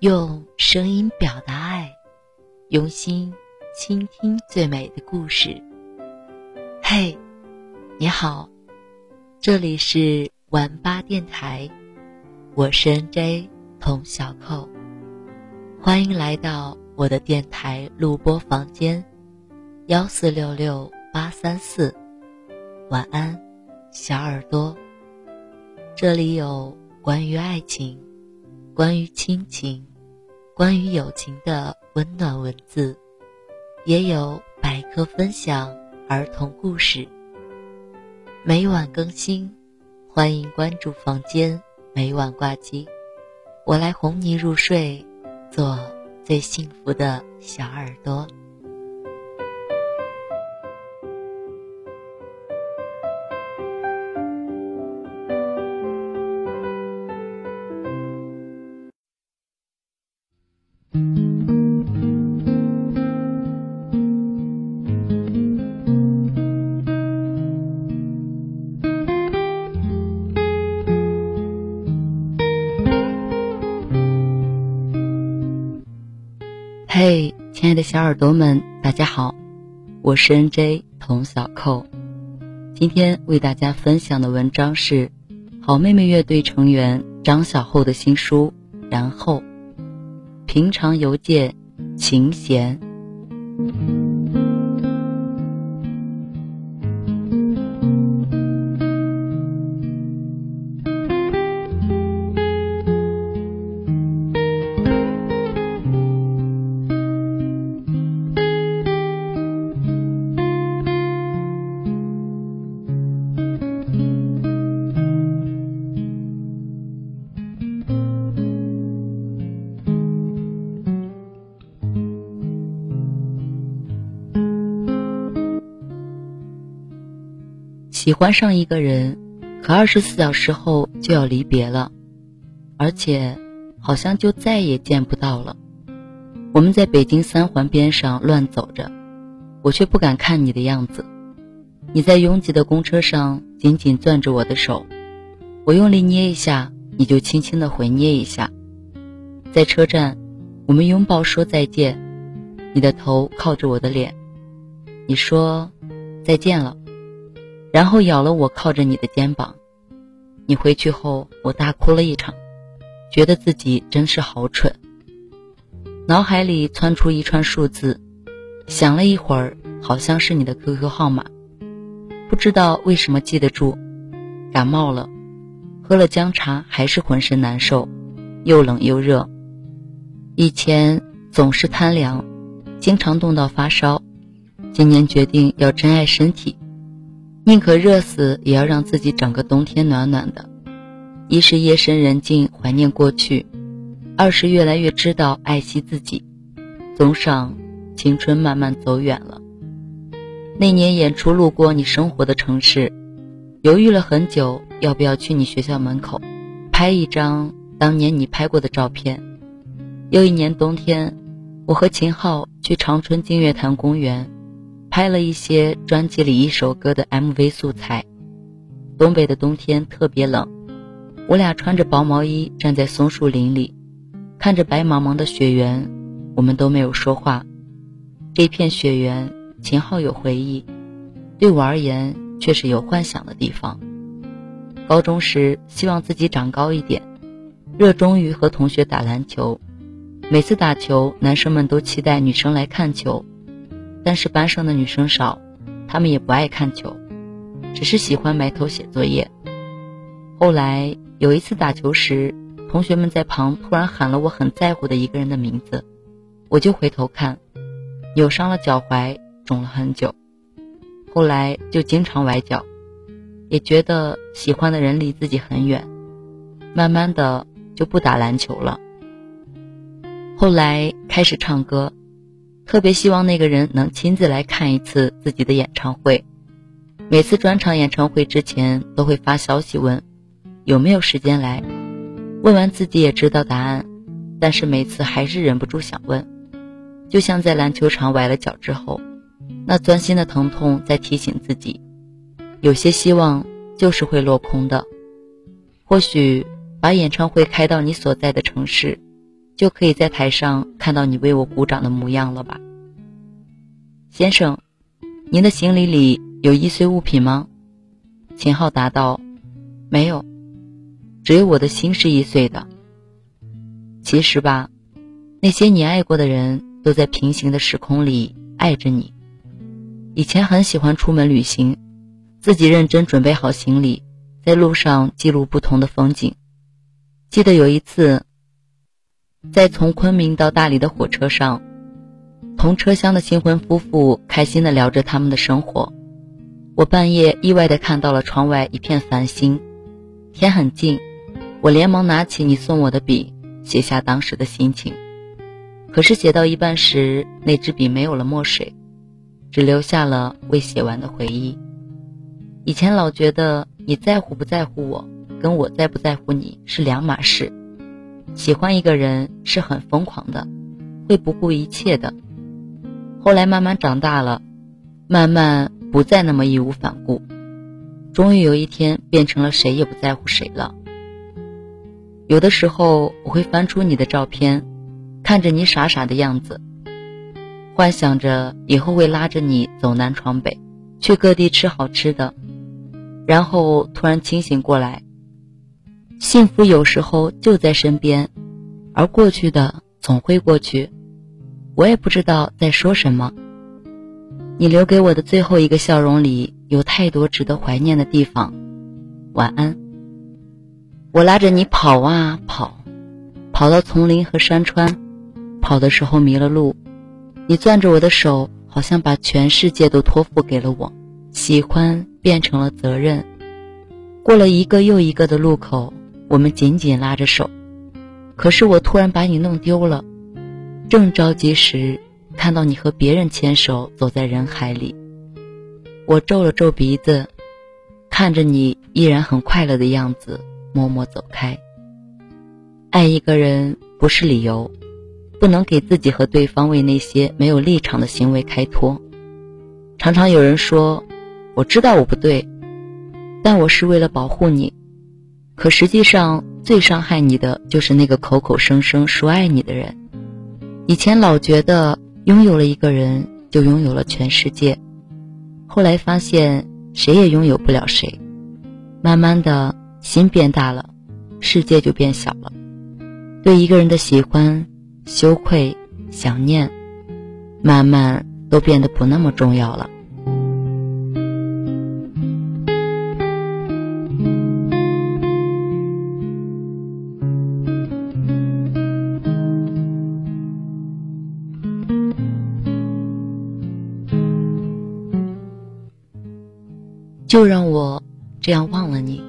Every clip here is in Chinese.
用声音表达爱，用心倾听最美的故事。嘿，你好，这里是晚八电台，我是 N.J. 童小扣，欢迎来到我的电台录播房间，幺四六六八三四，晚安，小耳朵。这里有关于爱情、关于亲情、关于友情的温暖文字，也有百科分享。儿童故事每晚更新，欢迎关注房间，每晚挂机，我来哄你入睡，做最幸福的小耳朵。嘿，亲爱的小耳朵们，大家好，我是 N.J. 童小扣。今天为大家分享的文章是好妹妹乐队成员张小厚的新书《然后》，平常邮件，琴弦。喜欢上一个人，可二十四小时后就要离别了，而且好像就再也见不到了。我们在北京三环边上乱走着，我却不敢看你的样子。你在拥挤的公车上紧紧攥着我的手，我用力捏一下，你就轻轻的回捏一下。在车站，我们拥抱说再见，你的头靠着我的脸，你说再见了。然后咬了我靠着你的肩膀，你回去后，我大哭了一场，觉得自己真是好蠢。脑海里窜出一串数字，想了一会儿，好像是你的 QQ 号码，不知道为什么记得住。感冒了，喝了姜茶还是浑身难受，又冷又热。以前总是贪凉，经常冻到发烧，今年决定要珍爱身体。宁可热死，也要让自己整个冬天暖暖的。一是夜深人静，怀念过去；二是越来越知道爱惜自己。综上，青春慢慢走远了。那年演出路过你生活的城市，犹豫了很久，要不要去你学校门口拍一张当年你拍过的照片。又一年冬天，我和秦昊去长春净月潭公园。拍了一些专辑里一首歌的 MV 素材。东北的冬天特别冷，我俩穿着薄毛衣站在松树林里，看着白茫茫的雪原，我们都没有说话。这片雪原，秦昊有回忆，对我而言却是有幻想的地方。高中时希望自己长高一点，热衷于和同学打篮球，每次打球，男生们都期待女生来看球。但是班上的女生少，她们也不爱看球，只是喜欢埋头写作业。后来有一次打球时，同学们在旁突然喊了我很在乎的一个人的名字，我就回头看，扭伤了脚踝，肿了很久。后来就经常崴脚，也觉得喜欢的人离自己很远，慢慢的就不打篮球了。后来开始唱歌。特别希望那个人能亲自来看一次自己的演唱会。每次专场演唱会之前都会发消息问有没有时间来。问完自己也知道答案，但是每次还是忍不住想问。就像在篮球场崴了脚之后，那钻心的疼痛在提醒自己，有些希望就是会落空的。或许把演唱会开到你所在的城市，就可以在台上看到你为我鼓掌的模样了吧？先生，您的行李里有易碎物品吗？秦昊答道：“没有，只有我的心是易碎的。其实吧，那些你爱过的人都在平行的时空里爱着你。以前很喜欢出门旅行，自己认真准备好行李，在路上记录不同的风景。记得有一次。”在从昆明到大理的火车上，同车厢的新婚夫妇开心地聊着他们的生活。我半夜意外地看到了窗外一片繁星，天很近，我连忙拿起你送我的笔，写下当时的心情。可是写到一半时，那支笔没有了墨水，只留下了未写完的回忆。以前老觉得你在乎不在乎我，跟我在不在乎你是两码事。喜欢一个人是很疯狂的，会不顾一切的。后来慢慢长大了，慢慢不再那么义无反顾，终于有一天变成了谁也不在乎谁了。有的时候我会翻出你的照片，看着你傻傻的样子，幻想着以后会拉着你走南闯北，去各地吃好吃的，然后突然清醒过来。幸福有时候就在身边，而过去的总会过去。我也不知道在说什么。你留给我的最后一个笑容里有太多值得怀念的地方。晚安。我拉着你跑啊跑，跑到丛林和山川，跑的时候迷了路，你攥着我的手，好像把全世界都托付给了我。喜欢变成了责任。过了一个又一个的路口。我们紧紧拉着手，可是我突然把你弄丢了。正着急时，看到你和别人牵手走在人海里，我皱了皱鼻子，看着你依然很快乐的样子，默默走开。爱一个人不是理由，不能给自己和对方为那些没有立场的行为开脱。常常有人说，我知道我不对，但我是为了保护你。可实际上，最伤害你的就是那个口口声声说爱你的人。以前老觉得拥有了一个人就拥有了全世界，后来发现谁也拥有不了谁。慢慢的心变大了，世界就变小了。对一个人的喜欢、羞愧、想念，慢慢都变得不那么重要了。就让我这样忘了你。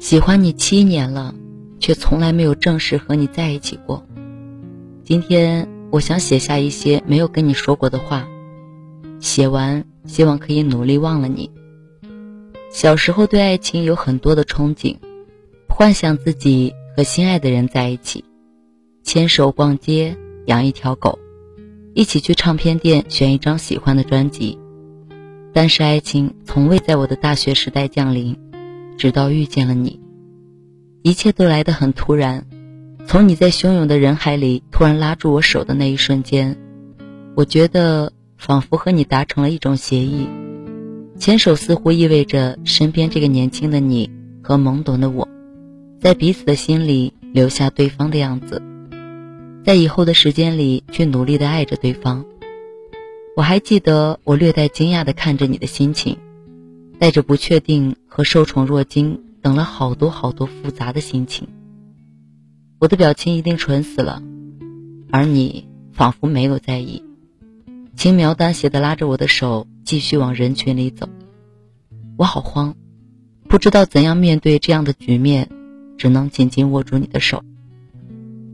喜欢你七年了，却从来没有正式和你在一起过。今天。我想写下一些没有跟你说过的话，写完希望可以努力忘了你。小时候对爱情有很多的憧憬，幻想自己和心爱的人在一起，牵手逛街，养一条狗，一起去唱片店选一张喜欢的专辑。但是爱情从未在我的大学时代降临，直到遇见了你，一切都来得很突然。从你在汹涌的人海里突然拉住我手的那一瞬间，我觉得仿佛和你达成了一种协议，牵手似乎意味着身边这个年轻的你和懵懂的我，在彼此的心里留下对方的样子，在以后的时间里去努力的爱着对方。我还记得我略带惊讶的看着你的心情，带着不确定和受宠若惊等了好多好多复杂的心情。我的表情一定蠢死了，而你仿佛没有在意，轻描淡写的拉着我的手继续往人群里走。我好慌，不知道怎样面对这样的局面，只能紧紧握住你的手。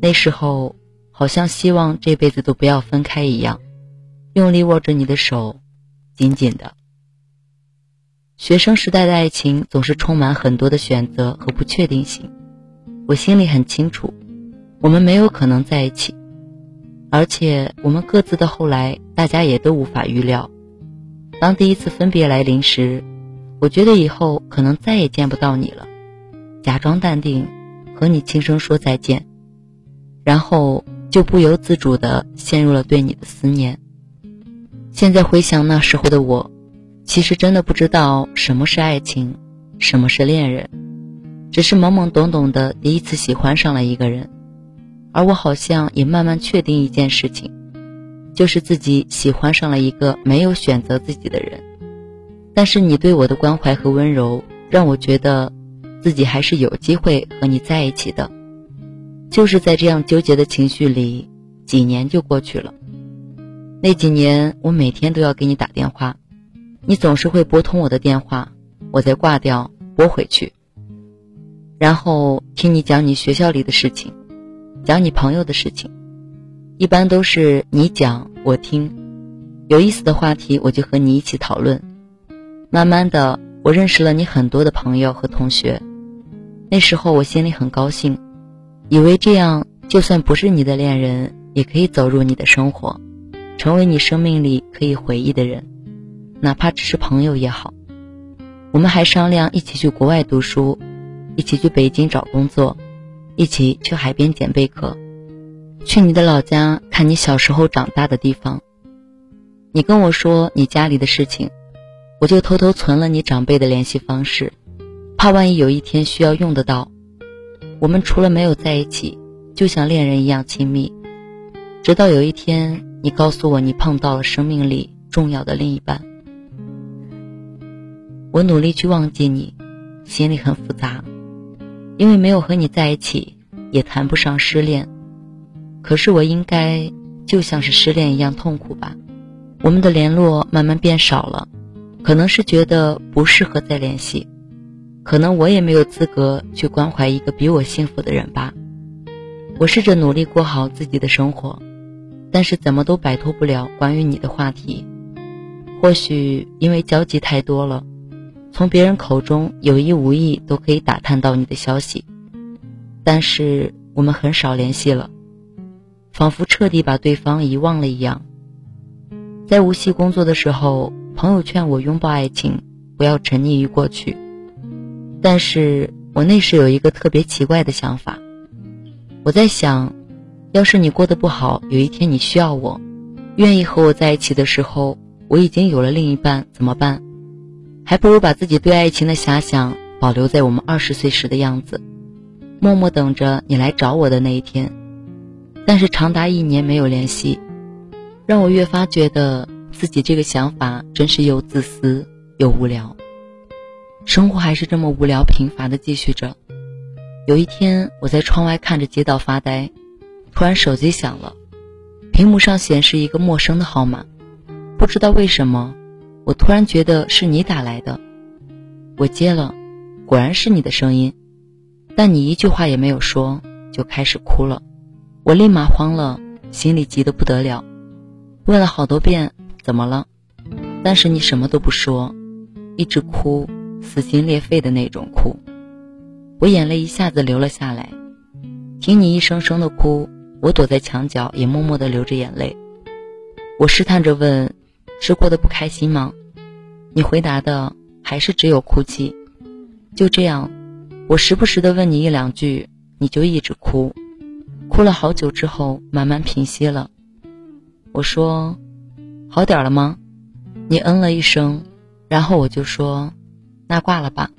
那时候好像希望这辈子都不要分开一样，用力握着你的手，紧紧的。学生时代的爱情总是充满很多的选择和不确定性。我心里很清楚，我们没有可能在一起，而且我们各自的后来，大家也都无法预料。当第一次分别来临时，我觉得以后可能再也见不到你了。假装淡定，和你轻声说再见，然后就不由自主地陷入了对你的思念。现在回想那时候的我。其实真的不知道什么是爱情，什么是恋人，只是懵懵懂懂的第一次喜欢上了一个人，而我好像也慢慢确定一件事情，就是自己喜欢上了一个没有选择自己的人。但是你对我的关怀和温柔，让我觉得自己还是有机会和你在一起的。就是在这样纠结的情绪里，几年就过去了。那几年，我每天都要给你打电话。你总是会拨通我的电话，我再挂掉，拨回去，然后听你讲你学校里的事情，讲你朋友的事情，一般都是你讲我听，有意思的话题我就和你一起讨论。慢慢的，我认识了你很多的朋友和同学，那时候我心里很高兴，以为这样就算不是你的恋人，也可以走入你的生活，成为你生命里可以回忆的人。哪怕只是朋友也好，我们还商量一起去国外读书，一起去北京找工作，一起去海边捡贝壳，去你的老家看你小时候长大的地方。你跟我说你家里的事情，我就偷偷存了你长辈的联系方式，怕万一有一天需要用得到。我们除了没有在一起，就像恋人一样亲密。直到有一天，你告诉我你碰到了生命里重要的另一半。我努力去忘记你，心里很复杂，因为没有和你在一起，也谈不上失恋。可是我应该就像是失恋一样痛苦吧？我们的联络慢慢变少了，可能是觉得不适合再联系，可能我也没有资格去关怀一个比我幸福的人吧。我试着努力过好自己的生活，但是怎么都摆脱不了关于你的话题。或许因为交集太多了。从别人口中有意无意都可以打探到你的消息，但是我们很少联系了，仿佛彻底把对方遗忘了一样。在无锡工作的时候，朋友劝我拥抱爱情，不要沉溺于过去，但是我那时有一个特别奇怪的想法，我在想，要是你过得不好，有一天你需要我，愿意和我在一起的时候，我已经有了另一半，怎么办？还不如把自己对爱情的遐想保留在我们二十岁时的样子，默默等着你来找我的那一天。但是长达一年没有联系，让我越发觉得自己这个想法真是又自私又无聊。生活还是这么无聊平凡的继续着。有一天，我在窗外看着街道发呆，突然手机响了，屏幕上显示一个陌生的号码，不知道为什么。我突然觉得是你打来的，我接了，果然是你的声音，但你一句话也没有说，就开始哭了。我立马慌了，心里急得不得了，问了好多遍怎么了，但是你什么都不说，一直哭，撕心裂肺的那种哭。我眼泪一下子流了下来，听你一声声的哭，我躲在墙角也默默的流着眼泪。我试探着问。是过得不开心吗？你回答的还是只有哭泣。就这样，我时不时的问你一两句，你就一直哭，哭了好久之后，慢慢平息了。我说：“好点了吗？”你嗯了一声，然后我就说：“那挂了吧。”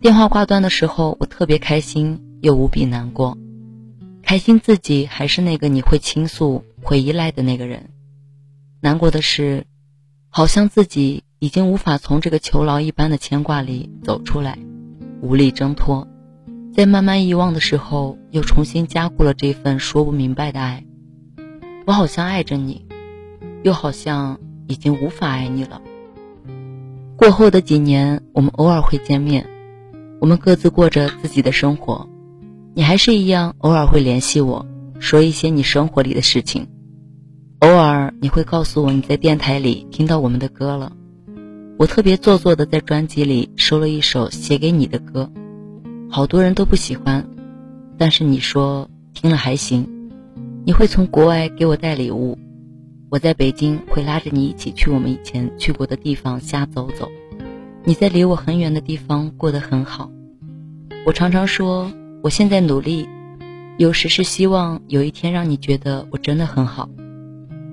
电话挂断的时候，我特别开心又无比难过，开心自己还是那个你会倾诉、会依赖的那个人。难过的是，好像自己已经无法从这个囚牢一般的牵挂里走出来，无力挣脱。在慢慢遗忘的时候，又重新加固了这份说不明白的爱。我好像爱着你，又好像已经无法爱你了。过后的几年，我们偶尔会见面，我们各自过着自己的生活。你还是一样，偶尔会联系我，说一些你生活里的事情。偶尔你会告诉我你在电台里听到我们的歌了，我特别做作的在专辑里收了一首写给你的歌，好多人都不喜欢，但是你说听了还行。你会从国外给我带礼物，我在北京会拉着你一起去我们以前去过的地方瞎走走。你在离我很远的地方过得很好。我常常说我现在努力，有时是希望有一天让你觉得我真的很好，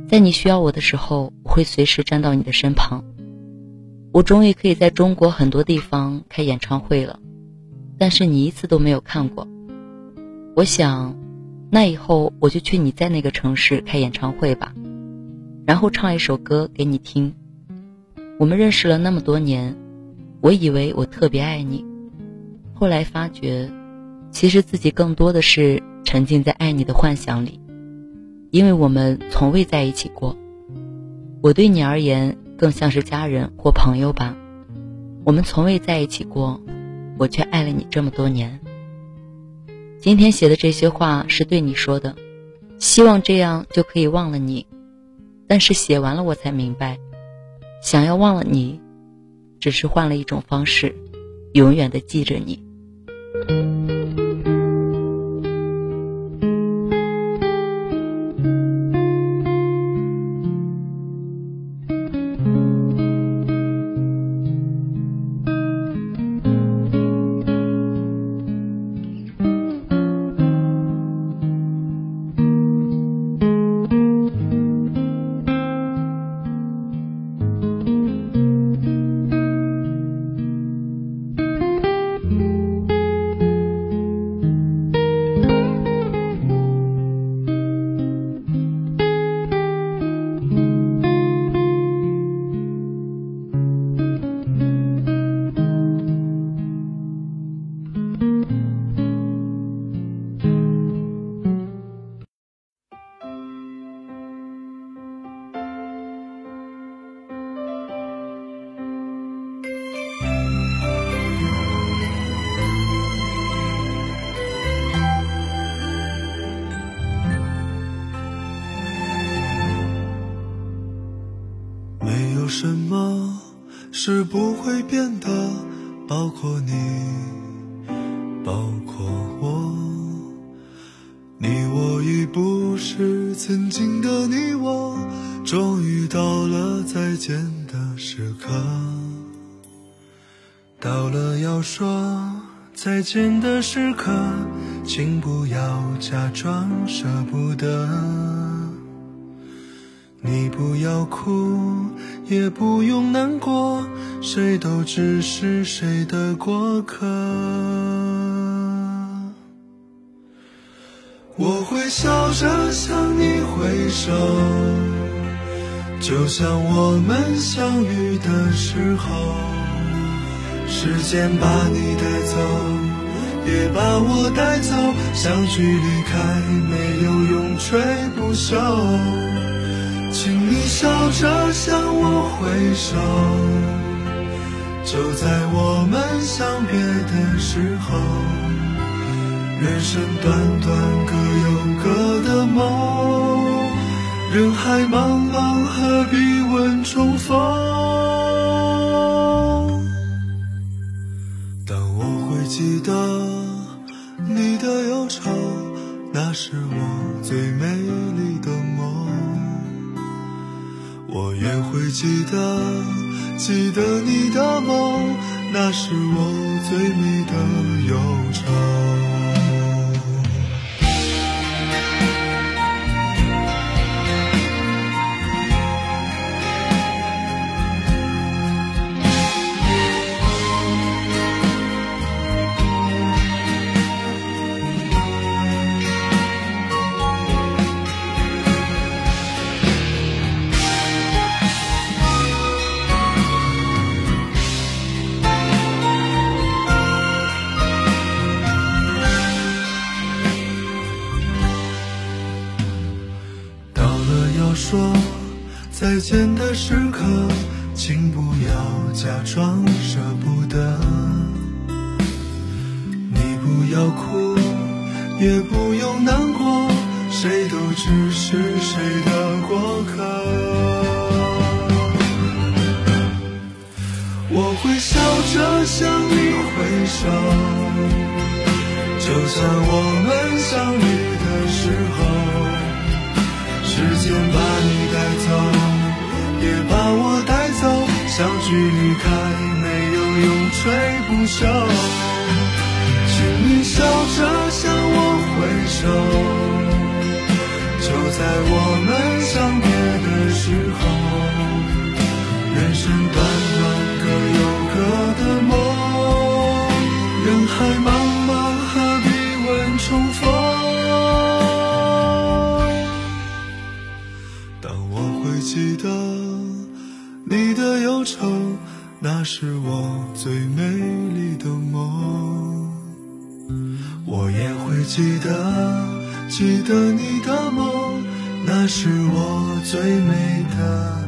在你需要我的时候，我会随时站到你的身旁。我终于可以在中国很多地方开演唱会了，但是你一次都没有看过。我想，那以后我就去你在那个城市开演唱会吧，然后唱一首歌给你听。我们认识了那么多年，我以为我特别爱你，后来发觉，其实自己更多的是沉浸在爱你的幻想里，因为我们从未在一起过。我对你而言。更像是家人或朋友吧，我们从未在一起过，我却爱了你这么多年。今天写的这些话是对你说的，希望这样就可以忘了你。但是写完了，我才明白，想要忘了你，只是换了一种方式，永远的记着你。变得？包括你，包括我。你我已不是曾经的你我，终于到了再见的时刻。到了要说再见的时刻，请不要假装舍不得。你不要哭，也不用难过，谁都只是谁的过客。我会笑着向你挥手，就像我们相遇的时候。时间把你带走，也把我带走，相聚离开，没有永垂不朽。你笑着向我挥手，就在我们相别的时候。人生短短，各有各的梦。人海茫茫，何必问重逢？当我会记得你的忧愁，那是我最美我也会记得，记得你的梦，那是我最美的忧愁。只是谁的过客。我会笑着向你挥手，就像我们相遇的时候，时间把你带走，也把我带走，相聚离开没有永垂不朽，请你笑着向我挥手。就在我们相别的时候，人生短短各有各的梦，人海茫茫何必问重逢？当我会记得你的忧愁，那是我最美丽的梦。我也会记得。记得你，是我最美的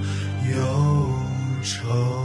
忧愁。